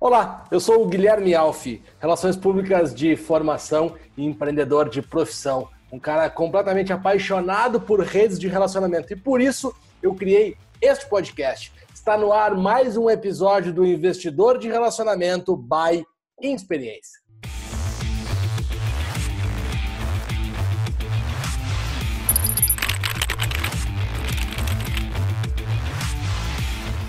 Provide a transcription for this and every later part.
Olá, eu sou o Guilherme Alfi, Relações Públicas de Formação e empreendedor de profissão. Um cara completamente apaixonado por redes de relacionamento e por isso eu criei este podcast. Está no ar mais um episódio do Investidor de Relacionamento by Experiência.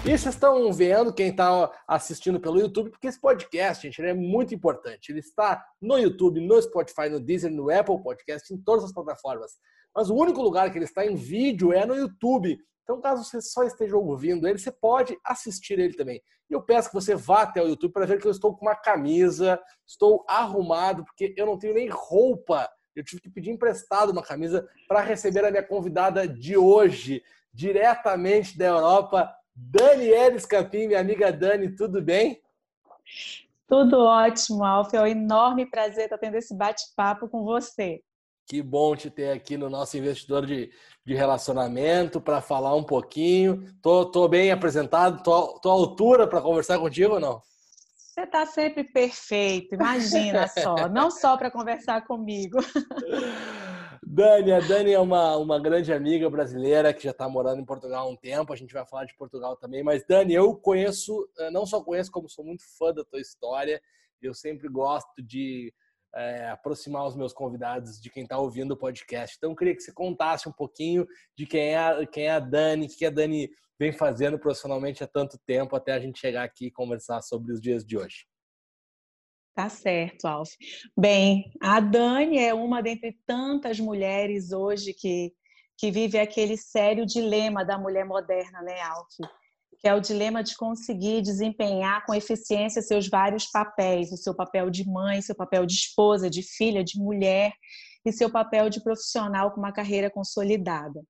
E vocês estão vendo, quem está assistindo pelo YouTube, porque esse podcast, gente, é muito importante. Ele está no YouTube, no Spotify, no Deezer, no Apple Podcast, em todas as plataformas. Mas o único lugar que ele está em vídeo é no YouTube. Então, caso você só esteja ouvindo ele, você pode assistir ele também. E eu peço que você vá até o YouTube para ver que eu estou com uma camisa, estou arrumado, porque eu não tenho nem roupa. Eu tive que pedir emprestado uma camisa para receber a minha convidada de hoje, diretamente da Europa, Daniela Escapim, minha amiga Dani, tudo bem? Tudo ótimo, Alf. É um enorme prazer estar tendo esse bate-papo com você. Que bom te ter aqui no nosso investidor de, de relacionamento para falar um pouquinho. Tô, tô bem apresentado? Tô, tô à altura para conversar contigo ou não? Você está sempre perfeito, imagina só. Não só para conversar comigo. Dani, a Dani é uma, uma grande amiga brasileira que já está morando em Portugal há um tempo. A gente vai falar de Portugal também. Mas, Dani, eu conheço, eh, não só conheço, como sou muito fã da tua história. Eu sempre gosto de é, aproximar os meus convidados de quem está ouvindo o podcast. Então, eu queria que você contasse um pouquinho de quem é, quem é a Dani, o que a Dani vem fazendo profissionalmente há tanto tempo, até a gente chegar aqui e conversar sobre os dias de hoje. Tá certo, Alf. Bem, a Dani é uma dentre tantas mulheres hoje que, que vive aquele sério dilema da mulher moderna, né, Alf? Que é o dilema de conseguir desempenhar com eficiência seus vários papéis, o seu papel de mãe, seu papel de esposa, de filha, de mulher e seu papel de profissional com uma carreira consolidada.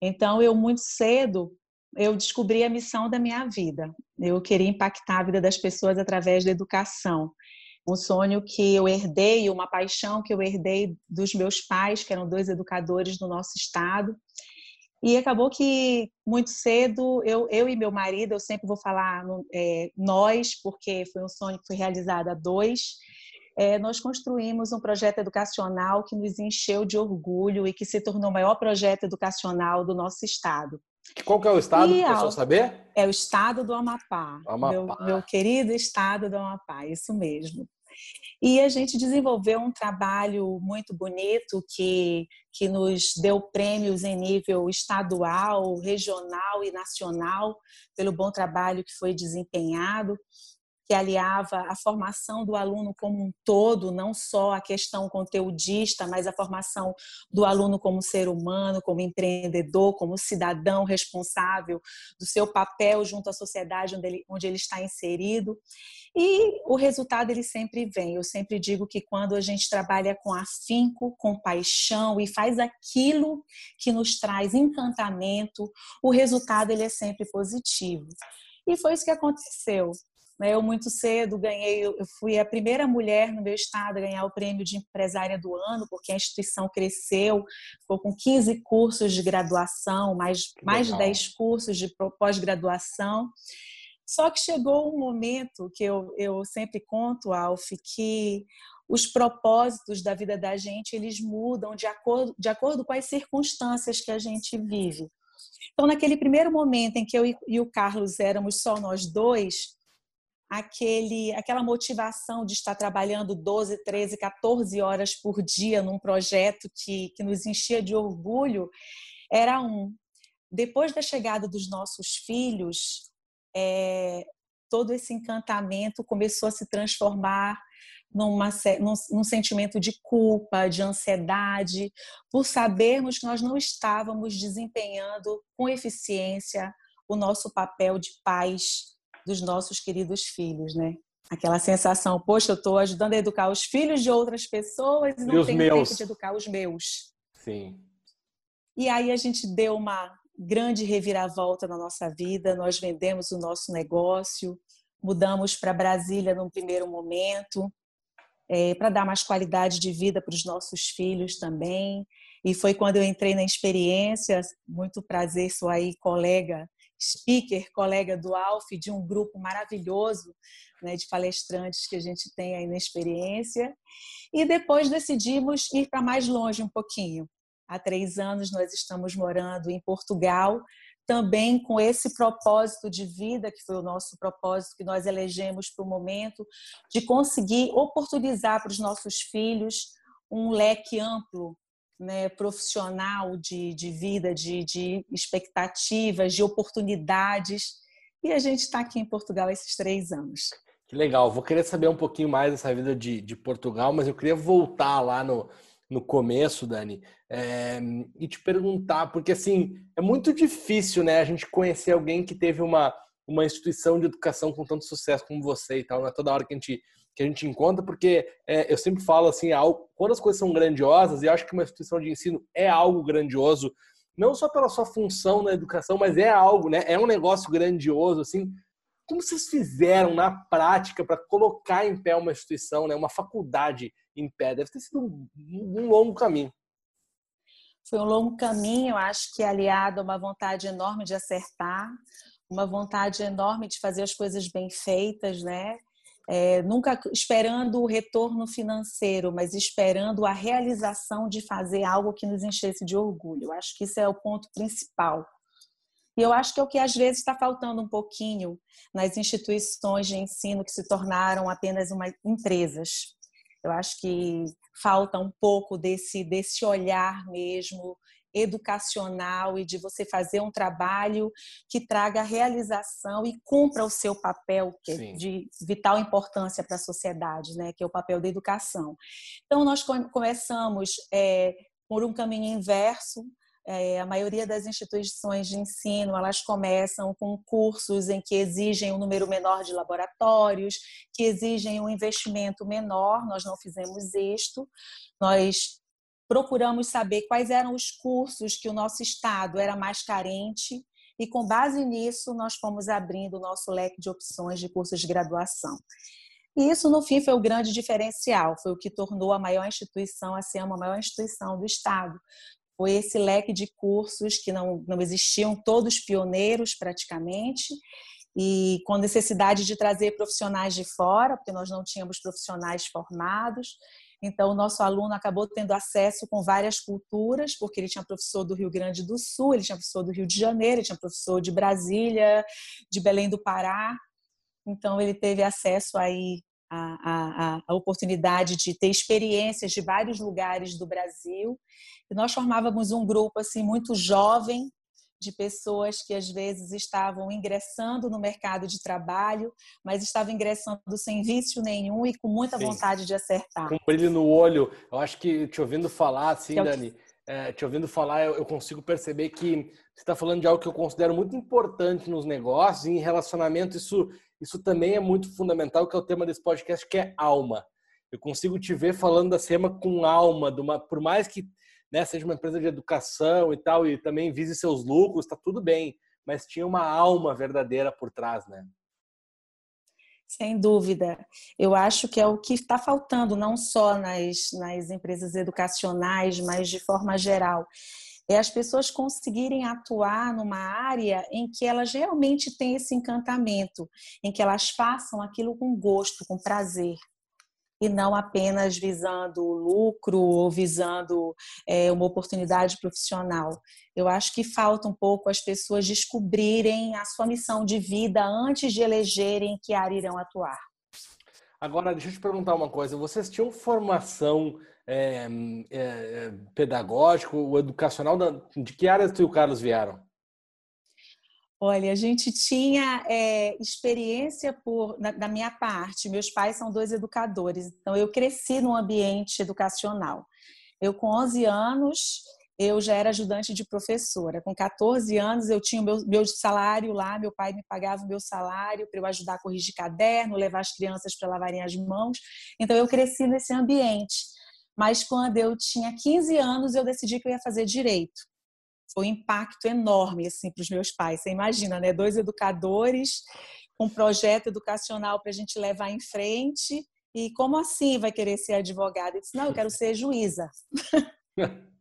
Então, eu muito cedo eu descobri a missão da minha vida. Eu queria impactar a vida das pessoas através da educação um sonho que eu herdei, uma paixão que eu herdei dos meus pais, que eram dois educadores do nosso estado. E acabou que muito cedo, eu, eu e meu marido, eu sempre vou falar é, nós, porque foi um sonho que foi realizado a dois, é, nós construímos um projeto educacional que nos encheu de orgulho e que se tornou o maior projeto educacional do nosso estado. Qual que é o estado, para o pessoal saber? É o estado do Amapá. Amapá. Meu, meu querido estado do Amapá, isso mesmo. E a gente desenvolveu um trabalho muito bonito que, que nos deu prêmios em nível estadual, regional e nacional pelo bom trabalho que foi desempenhado que aliava a formação do aluno como um todo, não só a questão conteudista, mas a formação do aluno como ser humano, como empreendedor, como cidadão responsável do seu papel junto à sociedade onde ele, onde ele está inserido. E o resultado ele sempre vem. Eu sempre digo que quando a gente trabalha com afinco, com paixão e faz aquilo que nos traz encantamento, o resultado ele é sempre positivo. E foi isso que aconteceu. Né? Eu muito cedo ganhei, eu fui a primeira mulher no meu estado a ganhar o prêmio de empresária do ano, porque a instituição cresceu, ficou com 15 cursos de graduação, mais, mais de 10 cursos de pós-graduação. Só que chegou um momento que eu, eu sempre conto, Alf, que os propósitos da vida da gente eles mudam de acordo, de acordo com as circunstâncias que a gente vive. Então, naquele primeiro momento em que eu e o Carlos éramos só nós dois, aquele, aquela motivação de estar trabalhando 12, 13, 14 horas por dia num projeto que, que nos enchia de orgulho, era um. Depois da chegada dos nossos filhos, é, todo esse encantamento começou a se transformar numa, num, num, sentimento de culpa, de ansiedade, por sabermos que nós não estávamos desempenhando com eficiência o nosso papel de pais dos nossos queridos filhos, né? Aquela sensação, poxa, eu estou ajudando a educar os filhos de outras pessoas e não e tenho meus. tempo de educar os meus. Sim. E aí a gente deu uma grande reviravolta na nossa vida, nós vendemos o nosso negócio, mudamos para Brasília num primeiro momento, é, para dar mais qualidade de vida para os nossos filhos também. E foi quando eu entrei na experiência, muito prazer, sou aí colega speaker, colega do Alf, de um grupo maravilhoso né, de palestrantes que a gente tem aí na experiência. E depois decidimos ir para mais longe um pouquinho. Há três anos nós estamos morando em Portugal, também com esse propósito de vida, que foi o nosso propósito que nós elegemos para o momento, de conseguir oportunizar para os nossos filhos um leque amplo né, profissional de, de vida, de, de expectativas, de oportunidades. E a gente está aqui em Portugal esses três anos. Que legal. Vou querer saber um pouquinho mais dessa vida de, de Portugal, mas eu queria voltar lá no, no começo, Dani, é, e te perguntar, porque assim, é muito difícil, né, a gente conhecer alguém que teve uma, uma instituição de educação com tanto sucesso como você e tal, não é toda hora que a gente, que a gente encontra, porque é, eu sempre falo assim, algo, quando as coisas são grandiosas, e acho que uma instituição de ensino é algo grandioso, não só pela sua função na educação, mas é algo, né, é um negócio grandioso, assim, como vocês fizeram na prática para colocar em pé uma instituição, né, uma faculdade em pé? Deve ter sido um, um longo caminho. Foi um longo caminho, acho que aliado a uma vontade enorme de acertar, uma vontade enorme de fazer as coisas bem feitas, né? É, nunca esperando o retorno financeiro, mas esperando a realização de fazer algo que nos enchesse de orgulho. Eu acho que isso é o ponto principal. E eu acho que é o que às vezes está faltando um pouquinho nas instituições de ensino que se tornaram apenas uma, empresas. Eu acho que falta um pouco desse, desse olhar mesmo educacional e de você fazer um trabalho que traga realização e cumpra o seu papel que é de vital importância para a sociedade, né, que é o papel da educação. Então nós começamos é, por um caminho inverso, é, a maioria das instituições de ensino elas começam com cursos em que exigem um número menor de laboratórios, que exigem um investimento menor. Nós não fizemos isto. Nós procuramos saber quais eram os cursos que o nosso estado era mais carente e com base nisso nós fomos abrindo o nosso leque de opções de cursos de graduação. E isso, no fim, foi o grande diferencial, foi o que tornou a maior instituição a ser a maior instituição do Estado, foi esse leque de cursos que não, não existiam, todos pioneiros praticamente, e com necessidade de trazer profissionais de fora, porque nós não tínhamos profissionais formados. Então, o nosso aluno acabou tendo acesso com várias culturas, porque ele tinha professor do Rio Grande do Sul, ele tinha professor do Rio de Janeiro, ele tinha professor de Brasília, de Belém do Pará. Então, ele teve acesso aí a, oportunidade de ter experiências de vários lugares do Brasil. E nós formávamos um grupo assim muito jovem de pessoas que às vezes estavam ingressando no mercado de trabalho, mas estavam ingressando sem vício nenhum e com muita Sim. vontade de acertar. Com brilho no olho. Eu acho que te ouvindo falar assim, é Dani, é, te ouvindo falar, eu, eu consigo perceber que você está falando de algo que eu considero muito importante nos negócios e em relacionamento. Isso isso também é muito fundamental, que é o tema desse podcast, que é alma. Eu consigo te ver falando da SEMA com alma, uma, por mais que né, seja uma empresa de educação e tal, e também vise seus lucros, está tudo bem, mas tinha uma alma verdadeira por trás, né? Sem dúvida. Eu acho que é o que está faltando, não só nas, nas empresas educacionais, mas de forma geral é as pessoas conseguirem atuar numa área em que elas realmente têm esse encantamento, em que elas façam aquilo com gosto, com prazer, e não apenas visando lucro ou visando é, uma oportunidade profissional. Eu acho que falta um pouco as pessoas descobrirem a sua missão de vida antes de elegerem que área irão atuar. Agora, deixa eu te perguntar uma coisa. Vocês tinham formação é, é, pedagógico, o educacional, de que áreas tu e o Carlos vieram? Olha, a gente tinha é, experiência por, na, da minha parte. Meus pais são dois educadores, então eu cresci no ambiente educacional. Eu, com 11 anos, eu já era ajudante de professora. Com 14 anos, eu tinha o meu, meu salário lá, meu pai me pagava o meu salário para eu ajudar a corrigir caderno, levar as crianças para lavarem as mãos. Então, eu cresci nesse ambiente. Mas quando eu tinha 15 anos, eu decidi que eu ia fazer direito. Foi um impacto enorme assim para os meus pais. Você imagina, né? Dois educadores, um projeto educacional para a gente levar em frente. E como assim vai querer ser advogada? Eu disse, não, eu quero ser juíza.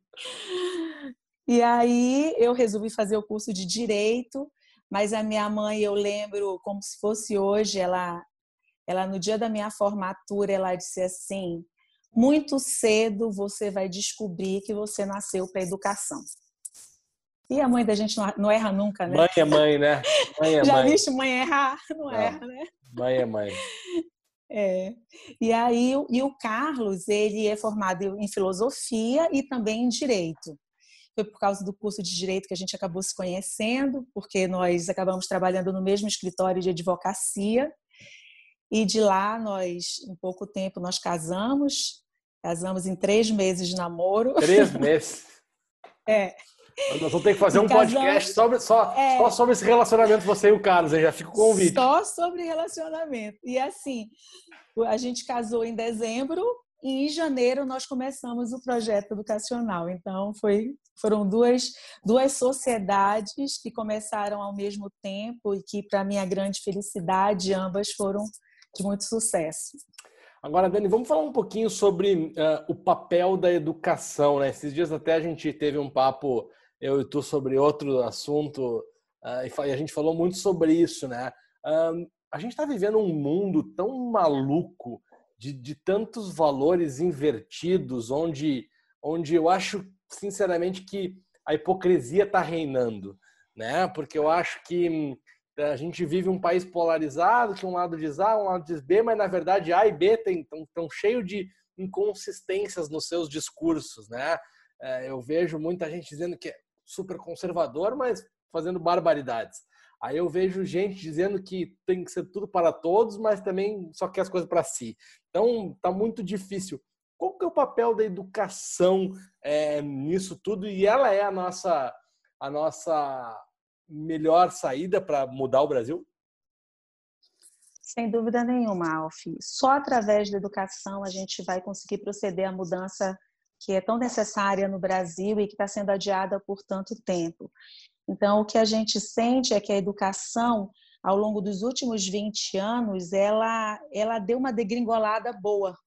e aí eu resolvi fazer o curso de direito, mas a minha mãe, eu lembro como se fosse hoje, ela, ela no dia da minha formatura, ela disse assim: muito cedo você vai descobrir que você nasceu para educação. E a mãe da gente não erra nunca, né? Mãe é mãe, né? Mãe é Já mãe. viste mãe errar? Não, não, erra, né? Mãe é mãe. É. E aí, e o Carlos, ele é formado em filosofia e também em direito. Foi por causa do curso de direito que a gente acabou se conhecendo, porque nós acabamos trabalhando no mesmo escritório de advocacia. E de lá, nós, em pouco tempo, nós casamos. Casamos em três meses de namoro. Três meses? é. Nós vamos ter que fazer um podcast sobre, só, é, só sobre esse relacionamento, você e o Carlos, aí já fica o convite. Só sobre relacionamento. E assim, a gente casou em dezembro e em janeiro nós começamos o projeto educacional. Então, foi, foram duas, duas sociedades que começaram ao mesmo tempo e que, para minha grande felicidade, ambas foram de muito sucesso. Agora, Dani, vamos falar um pouquinho sobre uh, o papel da educação. Né? Esses dias até a gente teve um papo eu e tu sobre outro assunto uh, e a gente falou muito sobre isso, né? A gente está vivendo um mundo tão maluco de, de tantos valores invertidos, onde, onde eu acho sinceramente que a hipocrisia está reinando, né? Porque eu acho que hum, a gente vive um país polarizado, que um lado diz A, um lado diz B, mas na verdade A e B estão tão cheio de inconsistências nos seus discursos, né? É, eu vejo muita gente dizendo que super conservador, mas fazendo barbaridades. Aí eu vejo gente dizendo que tem que ser tudo para todos, mas também só quer as coisas para si. Então tá muito difícil. Qual que é o papel da educação é, nisso tudo? E ela é a nossa a nossa melhor saída para mudar o Brasil? Sem dúvida nenhuma, Alf. Só através da educação a gente vai conseguir proceder à mudança que é tão necessária no Brasil e que está sendo adiada por tanto tempo. Então, o que a gente sente é que a educação, ao longo dos últimos 20 anos, ela, ela deu uma degringolada boa,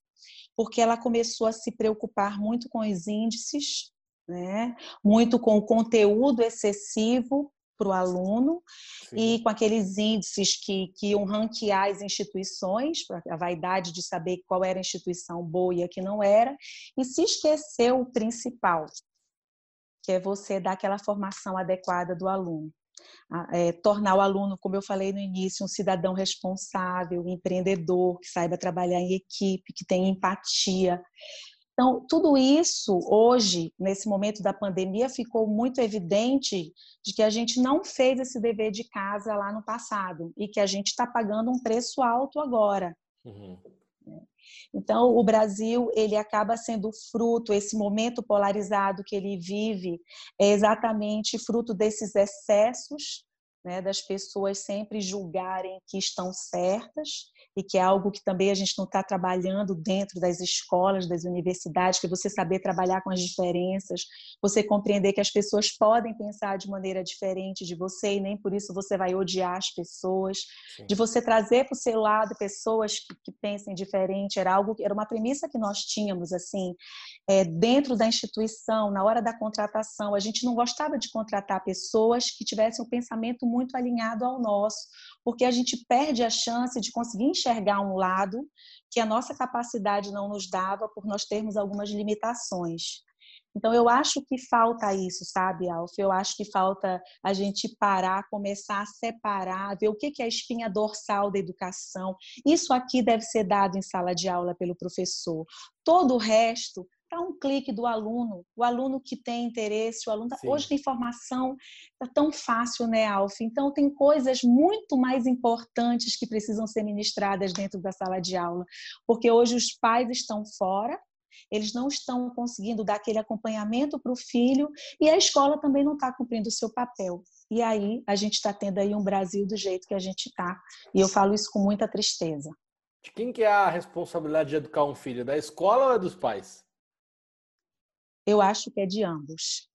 porque ela começou a se preocupar muito com os índices, né? muito com o conteúdo excessivo para o aluno Sim. e com aqueles índices que, que iam ranquear as instituições, a vaidade de saber qual era a instituição boa e a que não era, e se esqueceu o principal, que é você dar aquela formação adequada do aluno. É, tornar o aluno, como eu falei no início, um cidadão responsável, empreendedor, que saiba trabalhar em equipe, que tenha empatia, então, tudo isso hoje, nesse momento da pandemia, ficou muito evidente de que a gente não fez esse dever de casa lá no passado e que a gente está pagando um preço alto agora. Uhum. Então, o Brasil ele acaba sendo fruto, esse momento polarizado que ele vive, é exatamente fruto desses excessos né, das pessoas sempre julgarem que estão certas e que é algo que também a gente não está trabalhando dentro das escolas, das universidades, que você saber trabalhar com as diferenças, você compreender que as pessoas podem pensar de maneira diferente de você e nem por isso você vai odiar as pessoas, Sim. de você trazer para o seu lado pessoas que, que, pensem diferente, era algo, era uma premissa que nós tínhamos assim é, dentro da instituição, na hora da contratação, a gente não gostava de contratar pessoas que tivessem um pensamento muito alinhado ao nosso, porque a gente perde a chance de conseguir enxergar um lado que a nossa capacidade não nos dava por nós termos algumas limitações. Então, eu acho que falta isso, sabe, Alf? Eu acho que falta a gente parar, começar a separar, ver o que é a espinha dorsal da educação. Isso aqui deve ser dado em sala de aula pelo professor. Todo o resto um clique do aluno, o aluno que tem interesse, o aluno tá... hoje a informação está tão fácil, né, Alf? Então tem coisas muito mais importantes que precisam ser ministradas dentro da sala de aula, porque hoje os pais estão fora, eles não estão conseguindo dar aquele acompanhamento para o filho e a escola também não está cumprindo o seu papel. E aí a gente está tendo aí um Brasil do jeito que a gente está. E eu falo isso com muita tristeza. De quem que é a responsabilidade de educar um filho? Da escola ou é dos pais? Eu acho que é de ambos.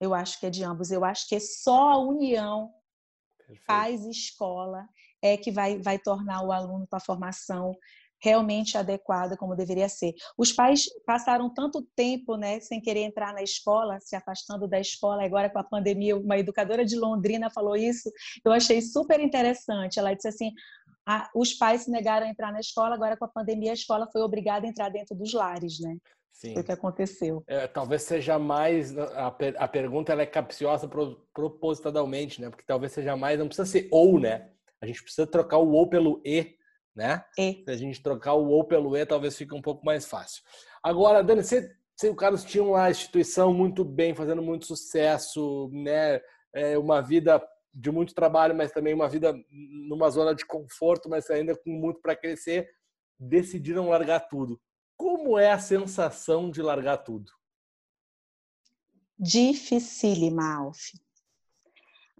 Eu acho que é de ambos. Eu acho que é só a união Perfeito. pais e escola é que vai, vai tornar o aluno com a formação realmente adequada como deveria ser. Os pais passaram tanto tempo, né, sem querer entrar na escola, se afastando da escola. Agora com a pandemia, uma educadora de Londrina falou isso. Eu achei super interessante. Ela disse assim: ah, os pais se negaram a entrar na escola. Agora com a pandemia, a escola foi obrigada a entrar dentro dos lares, né? Sim. Foi o que aconteceu. É, talvez seja mais a, a pergunta ela é capciosa pro, propositalmente, né? Porque talvez seja mais não precisa ser ou, né? A gente precisa trocar o ou pelo e né? E. Se a gente trocar o ou pelo e, talvez fique um pouco mais fácil. Agora, Dani, você, você o Carlos tinha uma instituição muito bem, fazendo muito sucesso, né? É uma vida de muito trabalho, mas também uma vida numa zona de conforto, mas ainda com muito para crescer, decidiram largar tudo. Como é a sensação de largar tudo? Dificílima, Alf.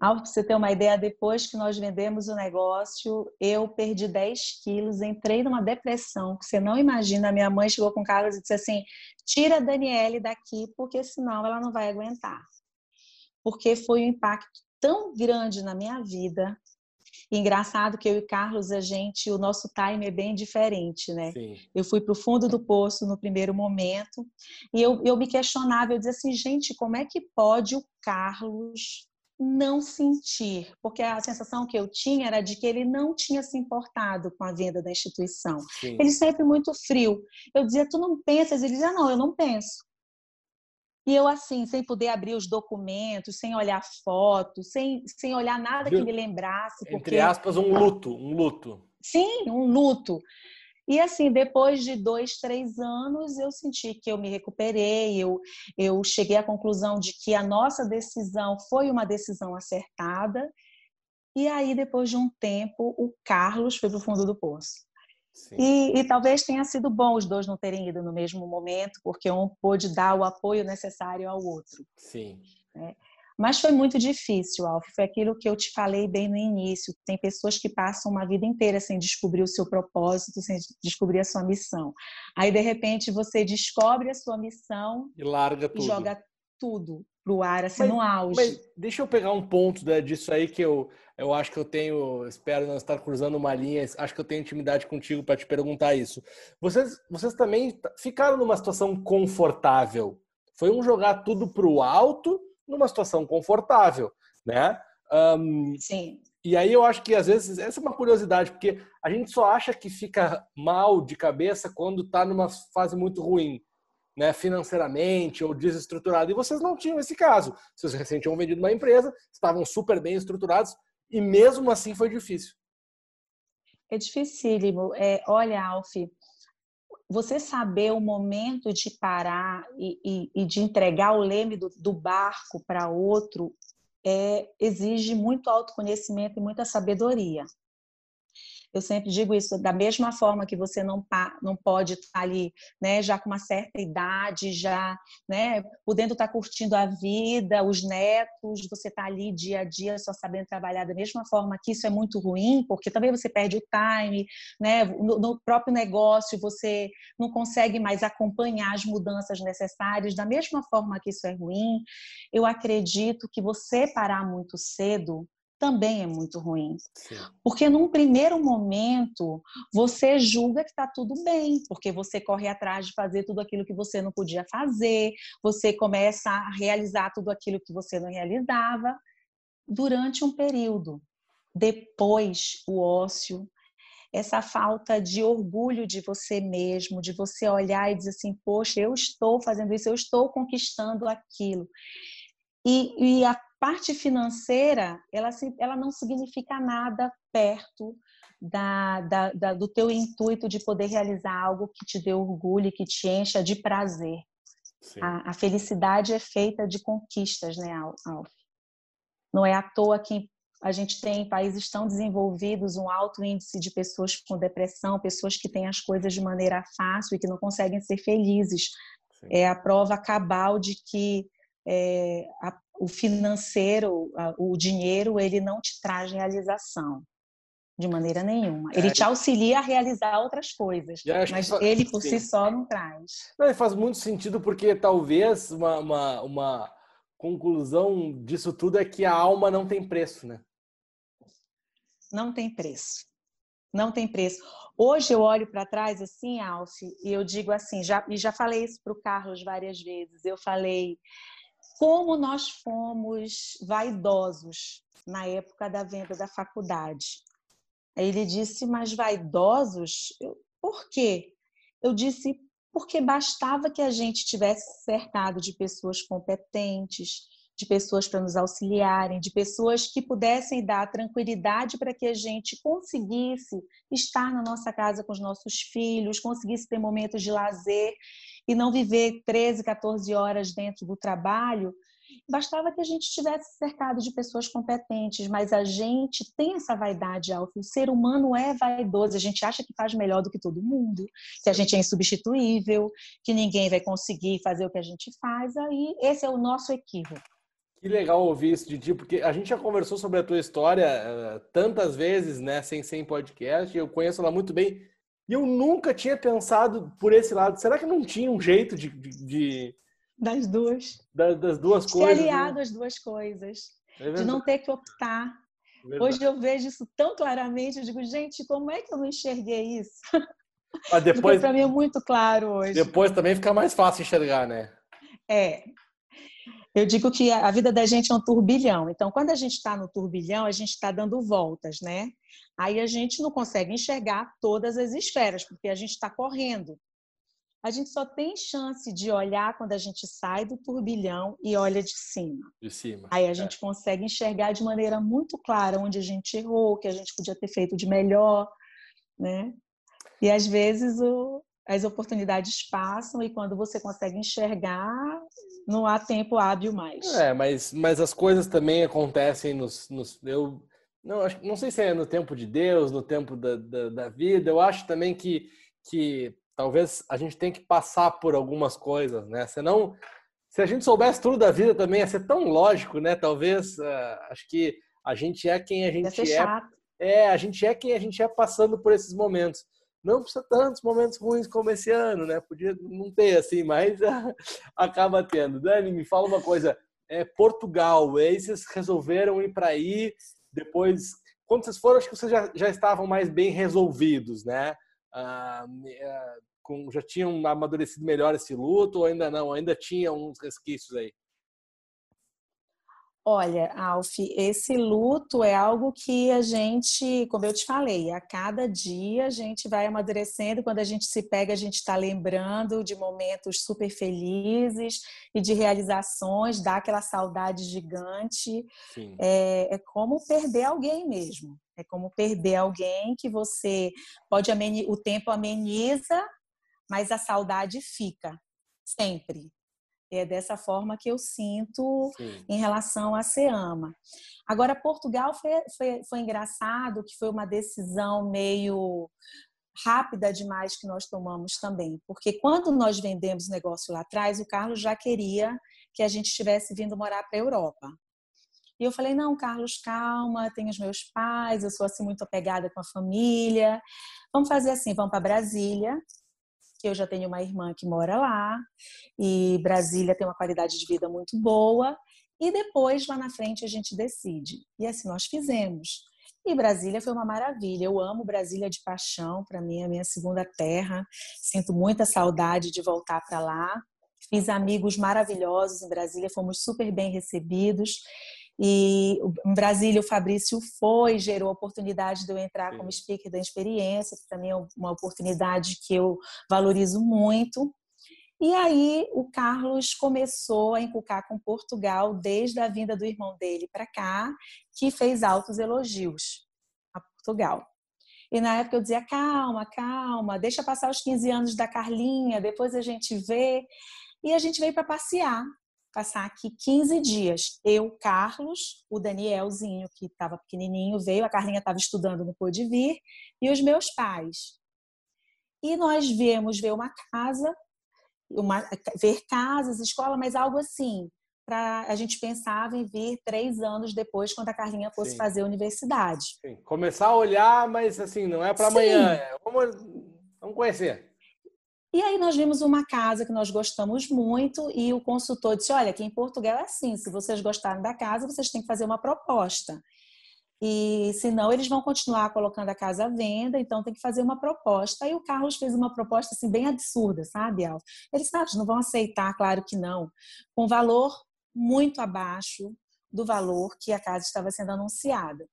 Ah, para você ter uma ideia, depois que nós vendemos o negócio, eu perdi 10 quilos, entrei numa depressão, que você não imagina. Minha mãe chegou com Carlos e disse assim: tira a Daniele daqui, porque senão ela não vai aguentar. Porque foi um impacto tão grande na minha vida. E engraçado que eu e Carlos, a gente, o nosso time é bem diferente, né? Sim. Eu fui para o fundo do poço no primeiro momento e eu, eu me questionava, eu dizia assim, gente, como é que pode o Carlos não sentir, porque a sensação que eu tinha era de que ele não tinha se importado com a venda da instituição. Sim. Ele sempre muito frio. Eu dizia, tu não pensas? Ele dizia, não, eu não penso. E eu, assim, sem poder abrir os documentos, sem olhar fotos, sem, sem olhar nada que me lembrasse. Porque... Entre aspas, um luto, um luto. Sim, um luto. E assim, depois de dois, três anos, eu senti que eu me recuperei, eu, eu cheguei à conclusão de que a nossa decisão foi uma decisão acertada. E aí, depois de um tempo, o Carlos foi para o fundo do poço. E, e, talvez tenha sido bom os dois não terem ido no mesmo momento, porque um pôde dar o apoio necessário ao outro. Sim. Né? Mas foi muito difícil, Alf. Foi aquilo que eu te falei bem no início. Tem pessoas que passam uma vida inteira sem descobrir o seu propósito, sem descobrir a sua missão. Aí, de repente, você descobre a sua missão e larga tudo. E joga tudo pro ar, assim, mas, no auge. Mas deixa eu pegar um ponto né, disso aí que eu, eu acho que eu tenho, espero não estar cruzando uma linha, acho que eu tenho intimidade contigo para te perguntar isso. Vocês, vocês também ficaram numa situação confortável? Foi um jogar tudo pro alto numa situação confortável, né? Um, Sim. E aí eu acho que às vezes essa é uma curiosidade, porque a gente só acha que fica mal de cabeça quando está numa fase muito ruim, né, financeiramente ou desestruturado. E vocês não tinham esse caso. Vocês recém tinham vendido uma empresa, estavam super bem estruturados e mesmo assim foi difícil. É dificílimo. É, olha, Alf, você saber o momento de parar e, e, e de entregar o leme do, do barco para outro é, exige muito autoconhecimento e muita sabedoria. Eu sempre digo isso, da mesma forma que você não, não pode estar ali, né, já com uma certa idade, já, né, podendo estar curtindo a vida, os netos, você está ali dia a dia só sabendo trabalhar da mesma forma que isso é muito ruim, porque também você perde o time, né, no, no próprio negócio você não consegue mais acompanhar as mudanças necessárias, da mesma forma que isso é ruim. Eu acredito que você parar muito cedo também é muito ruim. Sim. Porque num primeiro momento você julga que está tudo bem, porque você corre atrás de fazer tudo aquilo que você não podia fazer, você começa a realizar tudo aquilo que você não realizava durante um período. Depois, o ócio, essa falta de orgulho de você mesmo, de você olhar e dizer assim: poxa, eu estou fazendo isso, eu estou conquistando aquilo. E, e a parte financeira, ela, ela não significa nada perto da, da, da, do teu intuito de poder realizar algo que te dê orgulho, que te encha de prazer. A, a, felicidade é feita de conquistas, né, Alf? Não é à toa que a gente tem em países tão desenvolvidos um alto índice de pessoas com depressão, pessoas que têm as coisas de maneira fácil e que não conseguem ser felizes. Sim. É a prova cabal de que é, a, o financeiro, o dinheiro, ele não te traz realização de maneira nenhuma. Ele é. te auxilia a realizar outras coisas, mas faz... ele por Sim. si só não traz. Não, faz muito sentido porque talvez uma, uma, uma, conclusão disso tudo é que a alma não tem preço, né? Não tem preço. Não tem preço. Hoje eu olho para trás assim, Alf, e eu digo assim, já, e já falei isso para o Carlos várias vezes. Eu falei como nós fomos vaidosos na época da venda da faculdade. Aí ele disse, mas vaidosos? Eu, Por quê? Eu disse, porque bastava que a gente tivesse cercado de pessoas competentes, de pessoas para nos auxiliarem, de pessoas que pudessem dar tranquilidade para que a gente conseguisse estar na nossa casa com os nossos filhos, conseguisse ter momentos de lazer e não viver 13, 14 horas dentro do trabalho. Bastava que a gente estivesse cercado de pessoas competentes, mas a gente tem essa vaidade alta. O ser humano é vaidoso, a gente acha que faz melhor do que todo mundo, que a gente é insubstituível, que ninguém vai conseguir fazer o que a gente faz. Aí esse é o nosso equívoco. Que legal ouvir isso de ti, porque a gente já conversou sobre a tua história uh, tantas vezes, né, sem sem podcast, eu conheço ela muito bem, e eu nunca tinha pensado por esse lado. Será que não tinha um jeito de, de, das duas, da, das duas coisas? Ser aliado né? às duas coisas, é de não ter que optar. Verdade. Hoje eu vejo isso tão claramente, eu digo, gente, como é que eu não enxerguei isso? Mas depois para mim é muito claro hoje. Depois também fica mais fácil enxergar, né? É, eu digo que a vida da gente é um turbilhão. Então, quando a gente está no turbilhão, a gente está dando voltas, né? Aí a gente não consegue enxergar todas as esferas, porque a gente está correndo. A gente só tem chance de olhar quando a gente sai do turbilhão e olha de cima. De cima. Aí a é. gente consegue enxergar de maneira muito clara onde a gente errou, o que a gente podia ter feito de melhor, né? E às vezes o, as oportunidades passam e quando você consegue enxergar, não há tempo hábil mais. É, mas, mas as coisas também acontecem nos. nos eu não, não sei se é no tempo de Deus, no tempo da, da, da, vida. Eu acho também que, que talvez a gente tem que passar por algumas coisas, né? Senão, se a gente soubesse tudo da vida também ia ser tão lógico, né? Talvez, uh, acho que a gente é quem a gente é. Chato. É, a gente é quem a gente é passando por esses momentos não precisa tantos momentos ruins como esse ano, né? Podia não ter assim, mas acaba tendo. Dani, me fala uma coisa. É Portugal, aí vocês resolveram ir para aí depois. Quando vocês foram, acho que vocês já, já estavam mais bem resolvidos, né? Ah, é, com, já tinham amadurecido melhor esse luto ou ainda não? Ainda tinha uns resquícios aí? Olha, Alf, esse luto é algo que a gente, como eu te falei, a cada dia a gente vai amadurecendo. Quando a gente se pega, a gente está lembrando de momentos super felizes e de realizações, dá aquela saudade gigante. É, é, como perder alguém mesmo. É como perder alguém que você pode o tempo ameniza, mas a saudade fica sempre. É dessa forma que eu sinto Sim. em relação a Seama. Agora, Portugal foi, foi, foi engraçado, que foi uma decisão meio rápida demais que nós tomamos também, porque quando nós vendemos o negócio lá atrás, o Carlos já queria que a gente estivesse vindo morar para a Europa. E eu falei: não, Carlos, calma, tenho os meus pais, eu sou assim muito apegada com a família. Vamos fazer assim: vamos para Brasília, que eu já tenho uma irmã que mora lá e Brasília tem uma qualidade de vida muito boa e depois lá na frente a gente decide. E assim nós fizemos. E Brasília foi uma maravilha. Eu amo Brasília de paixão, para mim é a minha segunda terra. Sinto muita saudade de voltar para lá. Fiz amigos maravilhosos em Brasília, fomos super bem recebidos. E em Brasília, o Fabrício foi, gerou a oportunidade de eu entrar como speaker da experiência, que também é uma oportunidade que eu valorizo muito. E aí o Carlos começou a inculcar com Portugal desde a vinda do irmão dele para cá, que fez altos elogios a Portugal. E na época eu dizia: calma, calma, deixa passar os 15 anos da Carlinha, depois a gente vê. E a gente veio para passear passar aqui 15 dias. Eu, Carlos, o Danielzinho, que estava pequenininho, veio, a Carlinha estava estudando, não pôde vir, e os meus pais. E nós viemos ver uma casa, uma, ver casas, escola, mas algo assim. Pra, a gente pensava em vir três anos depois, quando a Carlinha fosse Sim. fazer a universidade. Sim. Começar a olhar, mas assim, não é para amanhã. É, vamos, vamos conhecer. E aí nós vimos uma casa que nós gostamos muito e o consultor disse: "Olha, aqui em Portugal é assim, se vocês gostarem da casa, vocês têm que fazer uma proposta". E senão eles vão continuar colocando a casa à venda, então tem que fazer uma proposta. Aí o Carlos fez uma proposta assim bem absurda, sabe, Alf? Eles ah, não vão aceitar, claro que não, com valor muito abaixo do valor que a casa estava sendo anunciada.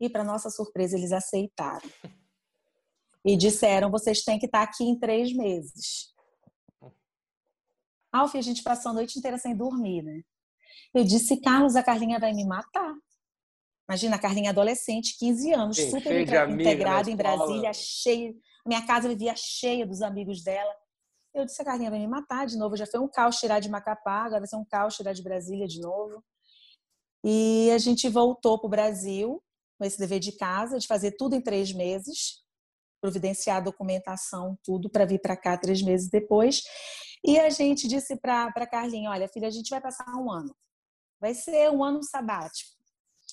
E para nossa surpresa eles aceitaram. E disseram: vocês têm que estar aqui em três meses. Alf, a gente passou a noite inteira sem dormir, né? Eu disse, Carlos, a Carlinha vai me matar. Imagina, a Carlinha adolescente, 15 anos, Sim, super integrada em Brasília, cheia. Minha casa vivia cheia dos amigos dela. Eu disse, a Carlinha vai me matar de novo. Já foi um caos tirar de Macapá, agora vai ser um caos tirar de Brasília de novo. E a gente voltou para o Brasil com esse dever de casa, de fazer tudo em três meses, providenciar a documentação, tudo, para vir para cá três meses depois. E a gente disse para a Carlinha: olha, filha, a gente vai passar um ano. Vai ser um ano sabático.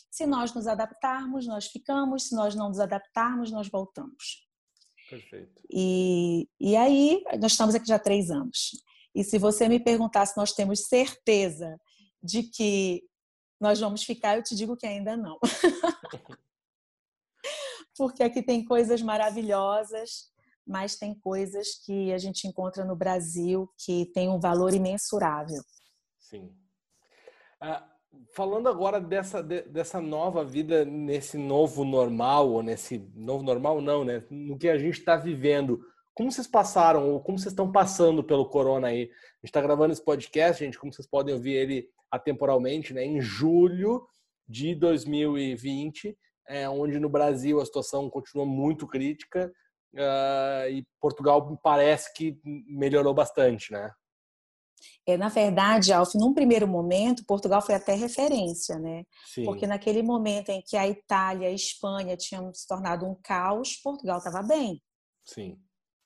Se nós nos adaptarmos, nós ficamos. Se nós não nos adaptarmos, nós voltamos. Perfeito. E, e aí, nós estamos aqui já há três anos. E se você me perguntar se nós temos certeza de que nós vamos ficar, eu te digo que ainda não. Porque aqui tem coisas maravilhosas, mas tem coisas que a gente encontra no Brasil que tem um valor imensurável. Sim. Ah, falando agora dessa, de, dessa nova vida, nesse novo normal, ou nesse novo normal, não, né? No que a gente está vivendo. Como vocês passaram, ou como vocês estão passando pelo corona aí? A gente está gravando esse podcast, gente, como vocês podem ouvir ele atemporalmente, né? Em julho de 2020, é, onde no Brasil a situação continua muito crítica uh, e Portugal parece que melhorou bastante, né? É, na verdade, Alf, num primeiro momento, Portugal foi até referência, né? Sim. Porque naquele momento em que a Itália e a Espanha tinham se tornado um caos, Portugal estava bem. Sim.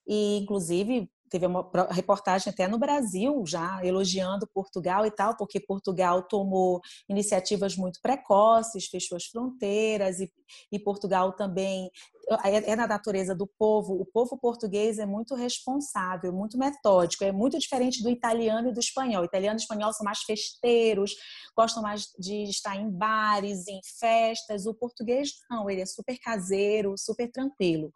E, inclusive, teve uma reportagem até no Brasil já elogiando Portugal e tal, porque Portugal tomou iniciativas muito precoces, fechou as fronteiras e, e Portugal também é, é na natureza do povo. O povo português é muito responsável, muito metódico, é muito diferente do italiano e do espanhol. O italiano e o espanhol são mais festeiros, gostam mais de estar em bares, em festas. O português não, ele é super caseiro, super tranquilo.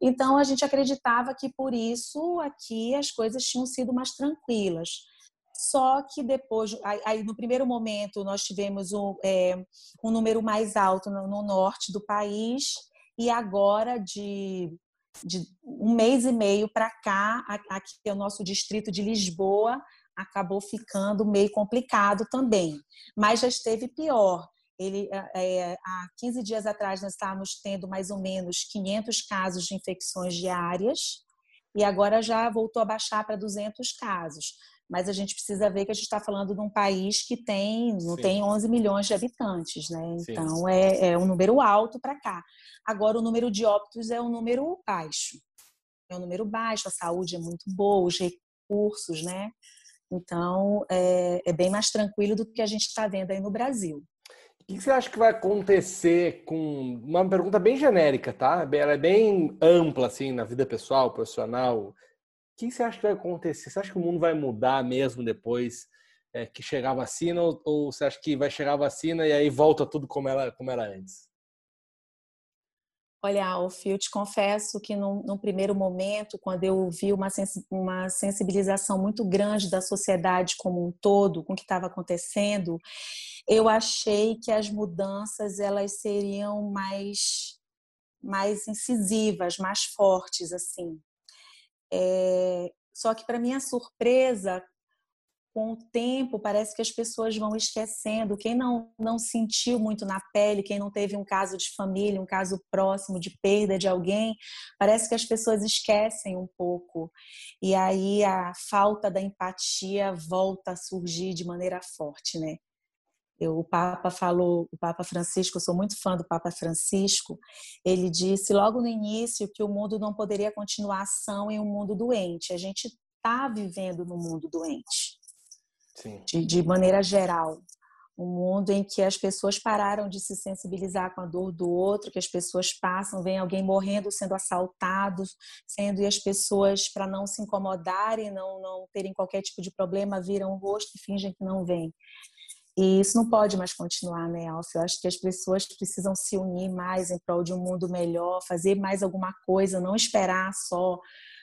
Então a gente acreditava que por isso aqui as coisas tinham sido mais tranquilas. Só que depois, aí no primeiro momento nós tivemos um, é, um número mais alto no, no, norte do país e agora de, de um mês e meio para cá, aqui é o nosso distrito de Lisboa acabou ficando meio complicado também, mas já esteve pior. Ele, é, há 15 dias atrás, nós estávamos tendo mais ou menos 500 casos de infecções diárias e agora já voltou a baixar para 200 casos. Mas a gente precisa ver que a gente está falando de um país que tem, não Sim. tem 11 milhões de habitantes, né? Então é, é, um número alto para cá. Agora o número de óbitos é um número baixo. É um número baixo, a saúde é muito boa, os recursos, né? Então é, é bem mais tranquilo do que a gente está vendo aí no Brasil. O que você acha que vai acontecer com uma pergunta bem genérica, tá? Ela é bem ampla assim na vida pessoal, profissional. O que você acha que vai acontecer? Você acha que o mundo vai mudar mesmo depois é, que chegar a vacina ou, ou, você acha que vai chegar a vacina e aí volta tudo como era, como era antes? Olha, Alf, eu te confesso que num, num primeiro momento, quando eu vi uma, sens uma sensibilização muito grande da sociedade como um todo com o que estava acontecendo, eu achei que as mudanças elas seriam mais mais incisivas, mais fortes assim. É, só que para minha surpresa, com o tempo parece que as pessoas vão esquecendo. Quem não não sentiu muito na pele, quem não teve um caso de família, um caso próximo de perda de alguém, parece que as pessoas esquecem um pouco. E aí a falta da empatia volta a surgir de maneira forte, né? Eu, o Papa falou, o Papa Francisco, eu sou muito fã do Papa Francisco, ele disse logo no início que o mundo não poderia continuar ação em um mundo doente. A gente está vivendo no mundo doente, de, de, maneira geral. Um mundo em que as pessoas pararam de se sensibilizar com a dor do outro, que as pessoas passam, vem alguém morrendo, sendo assaltado, sendo e as pessoas, para não se incomodarem, não, não terem qualquer tipo de problema, viram o rosto e fingem que não vem. E isso não pode mais continuar, né, Alf? Eu acho que as pessoas precisam se unir mais em prol de um mundo melhor, fazer mais alguma coisa, não esperar só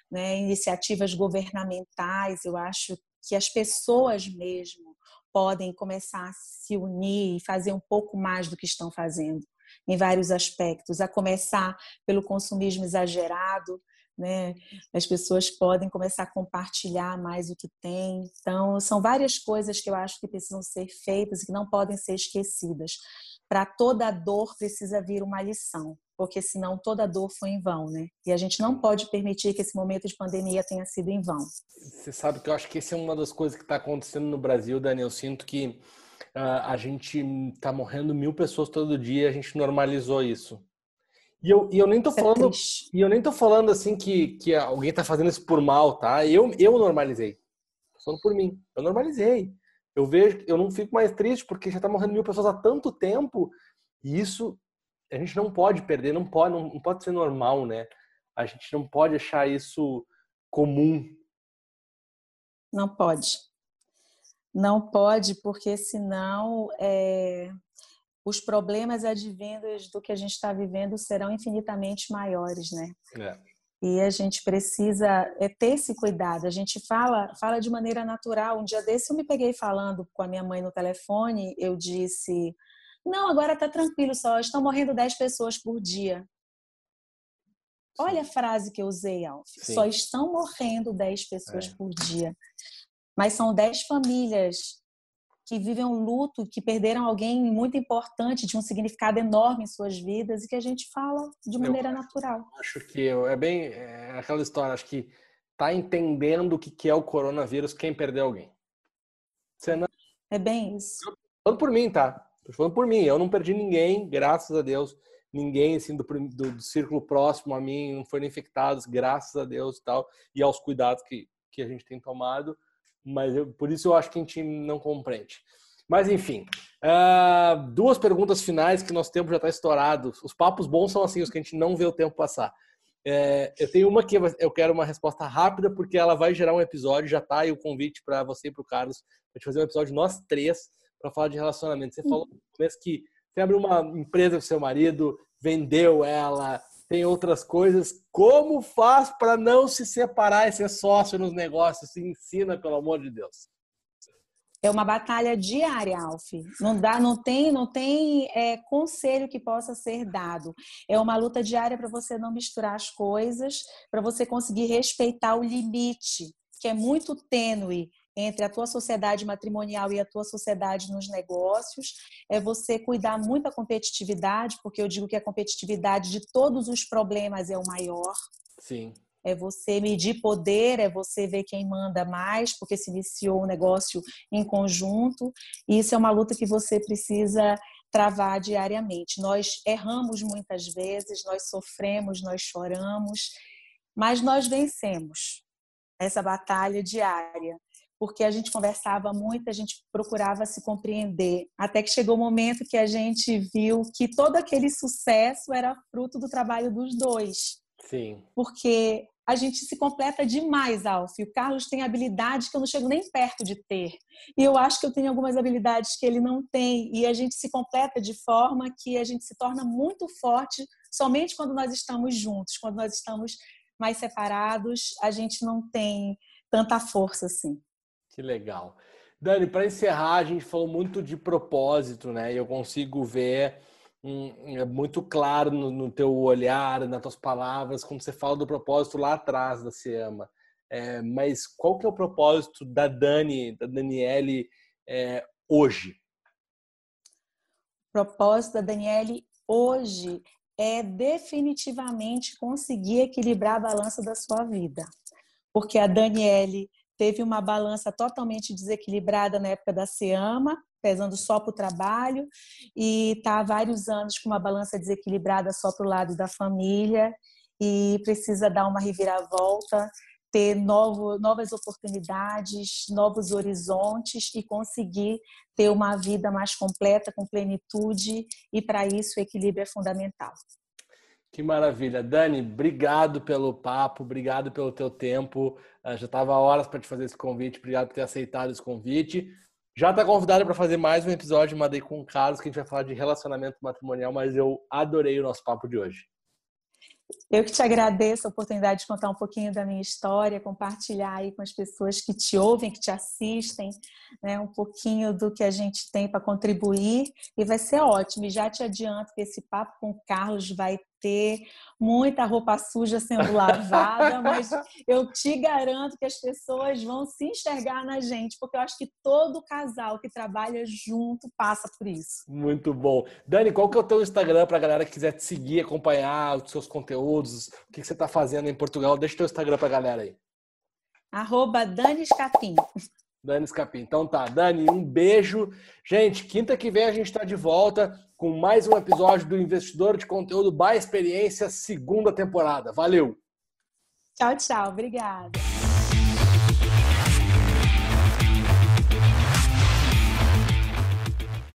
né, iniciativas governamentais. Eu acho que as pessoas mesmo podem começar a se unir e fazer um pouco mais do que estão fazendo em vários aspectos, a começar pelo consumismo exagerado, né? As pessoas podem começar a compartilhar mais o que tem. Então, são várias coisas que eu acho que precisam ser feitas e que não podem ser esquecidas. Para toda dor precisa vir uma lição, porque senão toda dor foi em vão, né? E a gente não pode permitir que esse momento de pandemia tenha sido em vão. Você sabe que eu acho que essa é uma das coisas que está acontecendo no Brasil, Daniel. Eu sinto que uh, a gente está morrendo mil pessoas todo dia, a gente normalizou isso. E eu, e eu nem tô é falando. É e eu nem tô falando assim que, que alguém tá fazendo isso por mal, tá? Eu, eu normalizei. Tô falando por mim. Eu normalizei. Eu vejo, eu não fico mais triste porque já tá morrendo mil pessoas há tanto tempo. E isso a gente não pode perder, não pode, não, não pode ser normal, né? A gente não pode achar isso comum. Não pode. Não pode, porque senão é, os problemas advindos do que a gente está vivendo serão infinitamente maiores, né? É. E a gente precisa é, ter esse cuidado. A gente fala, fala de maneira natural. Um dia desse eu me peguei falando com a minha mãe no telefone, eu disse: "Não, agora está tranquilo, só estão morrendo 10 pessoas por dia". Olha a frase que eu usei, Alf. Sim. Só estão morrendo 10 pessoas é. por dia. Mas são 10 famílias que vivem um luto, que perderam alguém muito importante, de um significado enorme em suas vidas e que a gente fala de maneira eu natural. Acho que é bem é aquela história, acho que tá entendendo o que é o coronavírus quem perdeu alguém. Você não... É bem isso. Eu falando por mim, tá? Falando por mim. Eu não perdi ninguém, graças a Deus. Ninguém assim do, do, do círculo próximo a mim não foram infectados, graças a Deus e tal, e aos cuidados que, que a gente tem tomado mas eu, por isso eu acho que a gente não compreende. Mas enfim, uh, duas perguntas finais que nosso tempo já está estourado. Os papos bons são assim, os que a gente não vê o tempo passar. É, eu tenho uma que eu quero uma resposta rápida, porque ela vai gerar um episódio, já está aí o convite para você e para o Carlos, para gente fazer um episódio nós três para falar de relacionamento. Você falou no começo que você abriu uma empresa com seu marido, vendeu ela, tem outras coisas. Como faz para não se separar e ser sócio nos negócios? Se ensina, pelo amor de Deus. É uma batalha diária, Alf. Não dá, não tem, não tem é, conselho que possa ser dado. É uma luta diária para você não misturar as coisas, para você conseguir respeitar o limite, que é muito tênue entre a tua sociedade matrimonial e a tua sociedade nos negócios, é você cuidar muito da competitividade, porque eu digo que a competitividade de todos os problemas é o maior. Sim. É você medir poder, é você ver quem manda mais, porque se iniciou o um negócio em conjunto. E isso é uma luta que você precisa travar diariamente. Nós erramos muitas vezes, nós sofremos, nós choramos, mas nós vencemos essa batalha diária porque a gente conversava muito, a gente procurava se compreender, até que chegou o um momento que a gente viu que todo aquele sucesso era fruto do trabalho dos dois. Sim. Porque a gente se completa demais, Alf. O Carlos tem habilidades que eu não chego nem perto de ter. E eu acho que eu tenho algumas habilidades que ele não tem. E a gente se completa de forma que a gente se torna muito forte somente quando nós estamos juntos. Quando nós estamos mais separados, a gente não tem tanta força assim. Que legal. Dani, para encerrar, a gente falou muito de propósito, né? Eu consigo ver um, é muito claro no, no, teu olhar, nas tuas palavras, quando você fala do propósito lá atrás da Se Ama. É, mas qual que é o propósito da Dani, da Daniele é, hoje? O propósito da Daniele hoje é definitivamente conseguir equilibrar a balança da sua vida. Porque a Daniele teve uma balança totalmente desequilibrada na época da SEAMA, pesando só para o trabalho, e está há vários anos com uma balança desequilibrada só para o lado da família, e precisa dar uma reviravolta, ter novo, novas oportunidades, novos horizontes e conseguir ter uma vida mais completa, com plenitude, e para isso o equilíbrio é fundamental. Que maravilha. Dani, obrigado pelo papo, obrigado pelo teu tempo. Uh, já estava horas para te fazer esse convite, obrigado por ter aceitado esse convite. Já está convidada para fazer mais um episódio de Madei com o Carlos, que a gente vai falar de relacionamento matrimonial, mas eu adorei o nosso papo de hoje. Eu que te agradeço a oportunidade de contar um pouquinho da minha história, compartilhar aí com as pessoas que te ouvem, que te assistem, né, um pouquinho do que a gente tem para contribuir e vai ser ótimo. E já te adianto que esse papo com o Carlos vai ter muita roupa suja sendo lavada, mas eu te garanto que as pessoas vão se enxergar na gente, porque eu acho que todo casal que trabalha junto passa por isso. Muito bom. Dani, qual que é o teu Instagram para a galera que quiser te seguir, acompanhar os seus conteúdos, o que, você está fazendo em Portugal? Deixa o teu Instagram para a galera aí. Arroba Dani Escapim. Dani Escapim. Então tá, Dani, um beijo. Gente, quinta que vem a gente está de volta com mais um episódio do Investidor de Conteúdo by Experiência, segunda temporada. Valeu! Tchau, tchau. Obrigada.